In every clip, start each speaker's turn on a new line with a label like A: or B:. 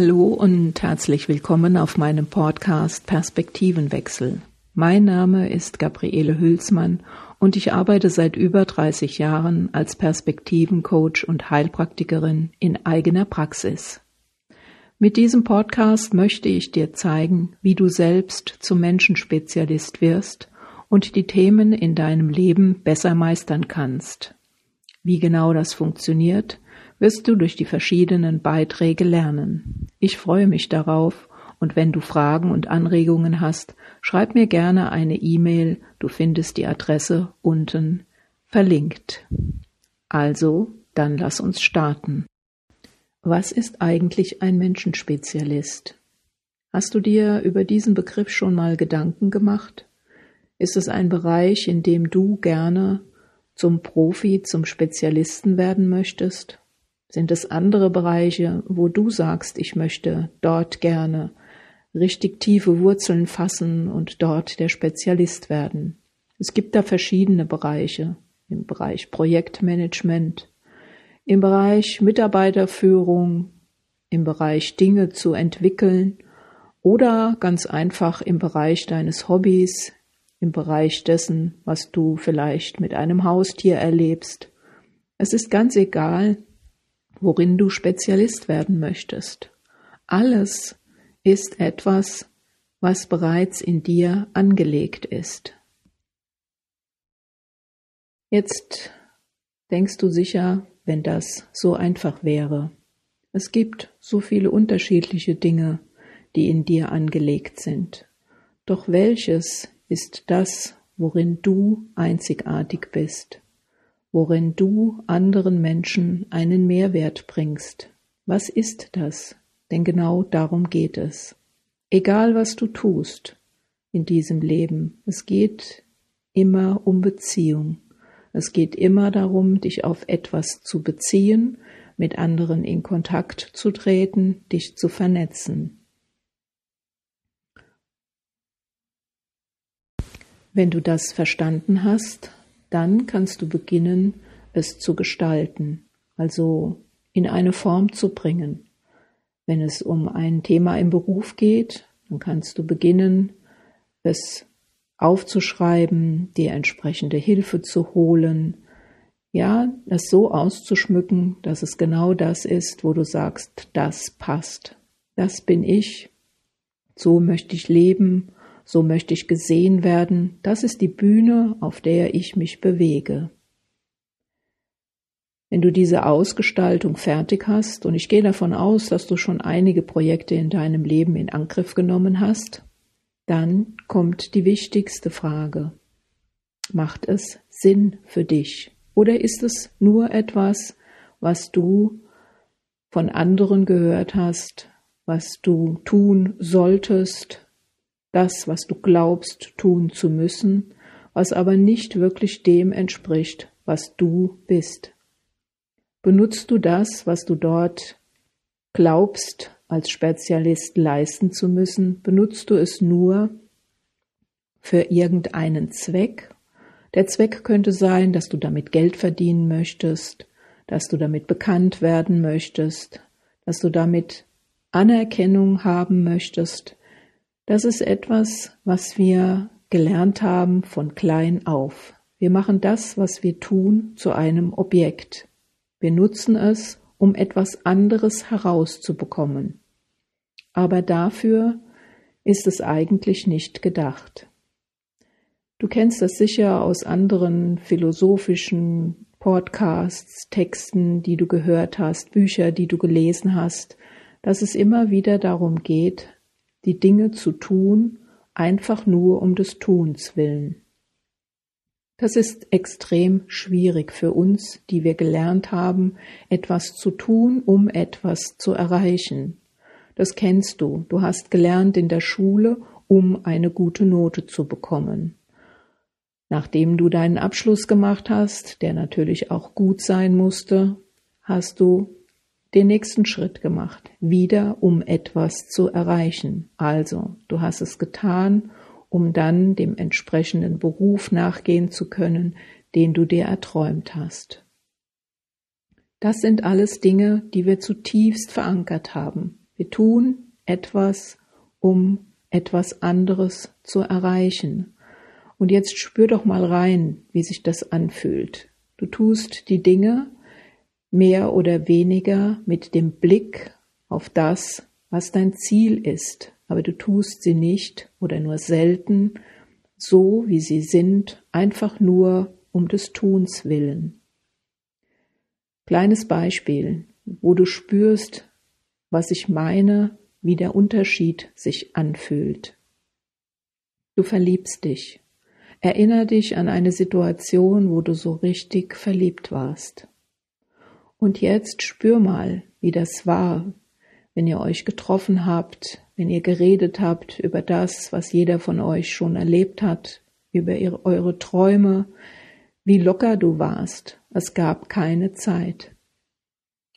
A: Hallo und herzlich willkommen auf meinem Podcast Perspektivenwechsel. Mein Name ist Gabriele Hülsmann und ich arbeite seit über 30 Jahren als Perspektivencoach und Heilpraktikerin in eigener Praxis. Mit diesem Podcast möchte ich dir zeigen, wie du selbst zum Menschenspezialist wirst und die Themen in deinem Leben besser meistern kannst. Wie genau das funktioniert, wirst du durch die verschiedenen Beiträge lernen. Ich freue mich darauf und wenn du Fragen und Anregungen hast, schreib mir gerne eine E-Mail, du findest die Adresse unten verlinkt. Also, dann lass uns starten. Was ist eigentlich ein Menschenspezialist? Hast du dir über diesen Begriff schon mal Gedanken gemacht? Ist es ein Bereich, in dem du gerne zum Profi, zum Spezialisten werden möchtest? Sind es andere Bereiche, wo du sagst, ich möchte dort gerne richtig tiefe Wurzeln fassen und dort der Spezialist werden? Es gibt da verschiedene Bereiche. Im Bereich Projektmanagement, im Bereich Mitarbeiterführung, im Bereich Dinge zu entwickeln oder ganz einfach im Bereich deines Hobbys, im Bereich dessen, was du vielleicht mit einem Haustier erlebst. Es ist ganz egal, worin du Spezialist werden möchtest. Alles ist etwas, was bereits in dir angelegt ist. Jetzt denkst du sicher, wenn das so einfach wäre. Es gibt so viele unterschiedliche Dinge, die in dir angelegt sind. Doch welches ist das, worin du einzigartig bist? Worin du anderen Menschen einen Mehrwert bringst. Was ist das? Denn genau darum geht es. Egal was du tust in diesem Leben, es geht immer um Beziehung. Es geht immer darum, dich auf etwas zu beziehen, mit anderen in Kontakt zu treten, dich zu vernetzen. Wenn du das verstanden hast, dann kannst du beginnen, es zu gestalten, also in eine Form zu bringen. Wenn es um ein Thema im Beruf geht, dann kannst du beginnen, es aufzuschreiben, dir entsprechende Hilfe zu holen, ja, es so auszuschmücken, dass es genau das ist, wo du sagst, das passt. Das bin ich. So möchte ich leben so möchte ich gesehen werden, das ist die Bühne, auf der ich mich bewege. Wenn du diese Ausgestaltung fertig hast, und ich gehe davon aus, dass du schon einige Projekte in deinem Leben in Angriff genommen hast, dann kommt die wichtigste Frage. Macht es Sinn für dich? Oder ist es nur etwas, was du von anderen gehört hast, was du tun solltest, das, was du glaubst tun zu müssen, was aber nicht wirklich dem entspricht, was du bist. Benutzt du das, was du dort glaubst, als Spezialist leisten zu müssen, benutzt du es nur für irgendeinen Zweck? Der Zweck könnte sein, dass du damit Geld verdienen möchtest, dass du damit bekannt werden möchtest, dass du damit Anerkennung haben möchtest, das ist etwas, was wir gelernt haben von klein auf. Wir machen das, was wir tun, zu einem Objekt. Wir nutzen es, um etwas anderes herauszubekommen. Aber dafür ist es eigentlich nicht gedacht. Du kennst das sicher aus anderen philosophischen Podcasts, Texten, die du gehört hast, Bücher, die du gelesen hast, dass es immer wieder darum geht, die Dinge zu tun, einfach nur um des Tuns willen. Das ist extrem schwierig für uns, die wir gelernt haben, etwas zu tun, um etwas zu erreichen. Das kennst du. Du hast gelernt in der Schule, um eine gute Note zu bekommen. Nachdem du deinen Abschluss gemacht hast, der natürlich auch gut sein musste, hast du den nächsten Schritt gemacht, wieder um etwas zu erreichen. Also, du hast es getan, um dann dem entsprechenden Beruf nachgehen zu können, den du dir erträumt hast. Das sind alles Dinge, die wir zutiefst verankert haben. Wir tun etwas, um etwas anderes zu erreichen. Und jetzt spür doch mal rein, wie sich das anfühlt. Du tust die Dinge mehr oder weniger mit dem Blick auf das, was dein Ziel ist, aber du tust sie nicht oder nur selten so, wie sie sind, einfach nur um des Tuns willen. Kleines Beispiel, wo du spürst, was ich meine, wie der Unterschied sich anfühlt. Du verliebst dich. Erinner dich an eine Situation, wo du so richtig verliebt warst. Und jetzt spür mal, wie das war, wenn ihr euch getroffen habt, wenn ihr geredet habt über das, was jeder von euch schon erlebt hat, über ihre, eure Träume, wie locker du warst. Es gab keine Zeit.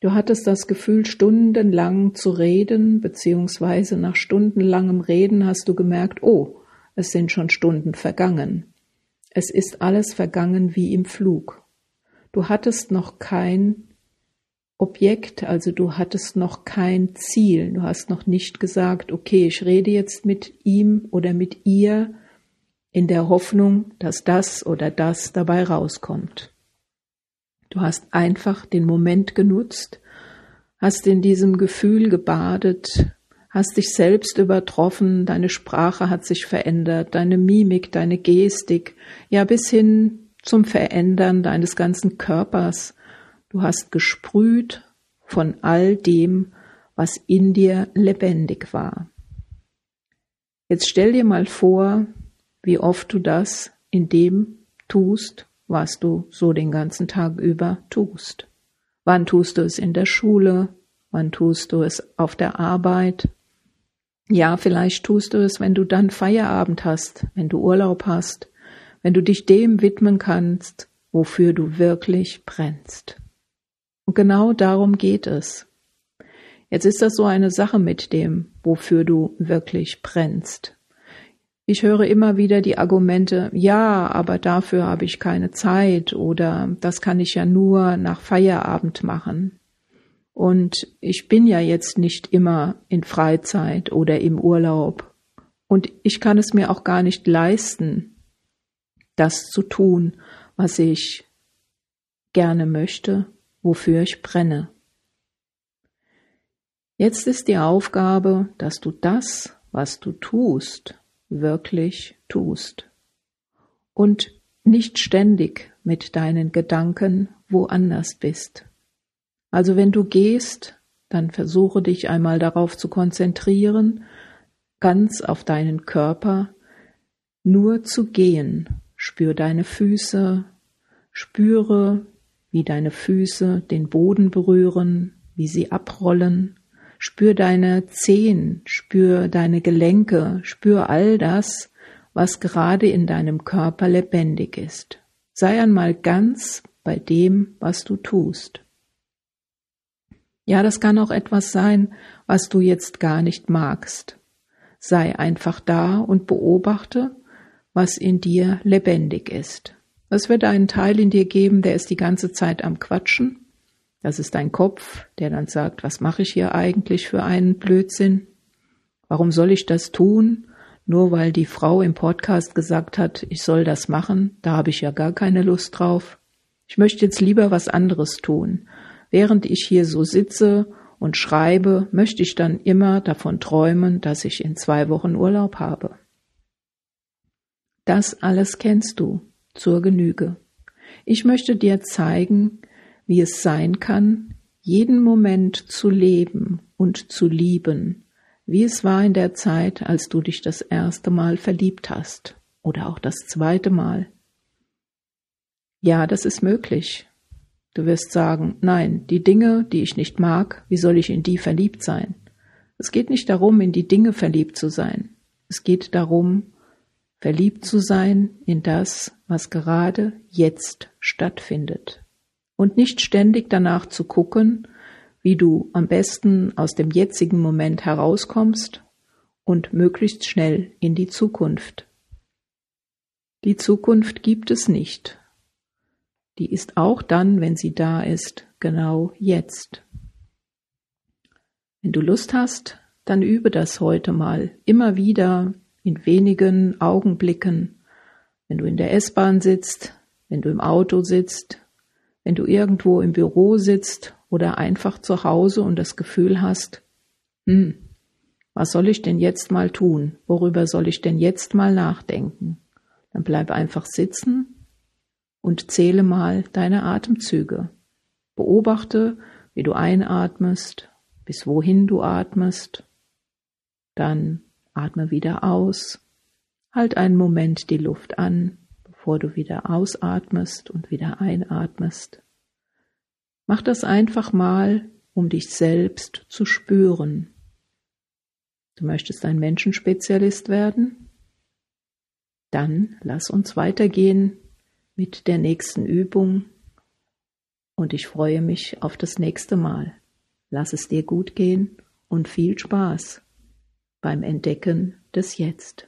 A: Du hattest das Gefühl, stundenlang zu reden, beziehungsweise nach stundenlangem Reden hast du gemerkt, oh, es sind schon Stunden vergangen. Es ist alles vergangen wie im Flug. Du hattest noch kein Objekt, also du hattest noch kein Ziel. Du hast noch nicht gesagt, okay, ich rede jetzt mit ihm oder mit ihr in der Hoffnung, dass das oder das dabei rauskommt. Du hast einfach den Moment genutzt, hast in diesem Gefühl gebadet, hast dich selbst übertroffen, deine Sprache hat sich verändert, deine Mimik, deine Gestik, ja bis hin zum Verändern deines ganzen Körpers. Du hast gesprüht von all dem, was in dir lebendig war. Jetzt stell dir mal vor, wie oft du das in dem tust, was du so den ganzen Tag über tust. Wann tust du es in der Schule? Wann tust du es auf der Arbeit? Ja, vielleicht tust du es, wenn du dann Feierabend hast, wenn du Urlaub hast, wenn du dich dem widmen kannst, wofür du wirklich brennst. Und genau darum geht es. Jetzt ist das so eine Sache mit dem, wofür du wirklich brennst. Ich höre immer wieder die Argumente, ja, aber dafür habe ich keine Zeit oder das kann ich ja nur nach Feierabend machen. Und ich bin ja jetzt nicht immer in Freizeit oder im Urlaub. Und ich kann es mir auch gar nicht leisten, das zu tun, was ich gerne möchte, wofür ich brenne. Jetzt ist die Aufgabe, dass du das, was du tust, wirklich tust und nicht ständig mit deinen Gedanken woanders bist. Also wenn du gehst, dann versuche dich einmal darauf zu konzentrieren, ganz auf deinen Körper, nur zu gehen. Spür deine Füße, spüre, wie deine Füße den Boden berühren, wie sie abrollen. Spür deine Zehen, spür deine Gelenke, spür all das, was gerade in deinem Körper lebendig ist. Sei einmal ganz bei dem, was du tust. Ja, das kann auch etwas sein, was du jetzt gar nicht magst. Sei einfach da und beobachte, was in dir lebendig ist. Es wird einen Teil in dir geben, der ist die ganze Zeit am Quatschen. Das ist dein Kopf, der dann sagt, was mache ich hier eigentlich für einen Blödsinn? Warum soll ich das tun? Nur weil die Frau im Podcast gesagt hat, ich soll das machen, da habe ich ja gar keine Lust drauf. Ich möchte jetzt lieber was anderes tun. Während ich hier so sitze und schreibe, möchte ich dann immer davon träumen, dass ich in zwei Wochen Urlaub habe. Das alles kennst du zur Genüge. Ich möchte dir zeigen, wie es sein kann, jeden Moment zu leben und zu lieben, wie es war in der Zeit, als du dich das erste Mal verliebt hast oder auch das zweite Mal. Ja, das ist möglich. Du wirst sagen, nein, die Dinge, die ich nicht mag, wie soll ich in die verliebt sein? Es geht nicht darum, in die Dinge verliebt zu sein. Es geht darum, verliebt zu sein in das, was gerade jetzt stattfindet. Und nicht ständig danach zu gucken, wie du am besten aus dem jetzigen Moment herauskommst und möglichst schnell in die Zukunft. Die Zukunft gibt es nicht die ist auch dann, wenn sie da ist, genau jetzt. Wenn du Lust hast, dann übe das heute mal immer wieder in wenigen Augenblicken, wenn du in der S-Bahn sitzt, wenn du im Auto sitzt, wenn du irgendwo im Büro sitzt oder einfach zu Hause und das Gefühl hast, hm, was soll ich denn jetzt mal tun? Worüber soll ich denn jetzt mal nachdenken? Dann bleib einfach sitzen und zähle mal deine Atemzüge. Beobachte, wie du einatmest, bis wohin du atmest. Dann atme wieder aus. Halt einen Moment die Luft an, bevor du wieder ausatmest und wieder einatmest. Mach das einfach mal, um dich selbst zu spüren. Du möchtest ein Menschenspezialist werden? Dann lass uns weitergehen mit der nächsten Übung und ich freue mich auf das nächste Mal. Lass es dir gut gehen und viel Spaß beim Entdecken des Jetzt.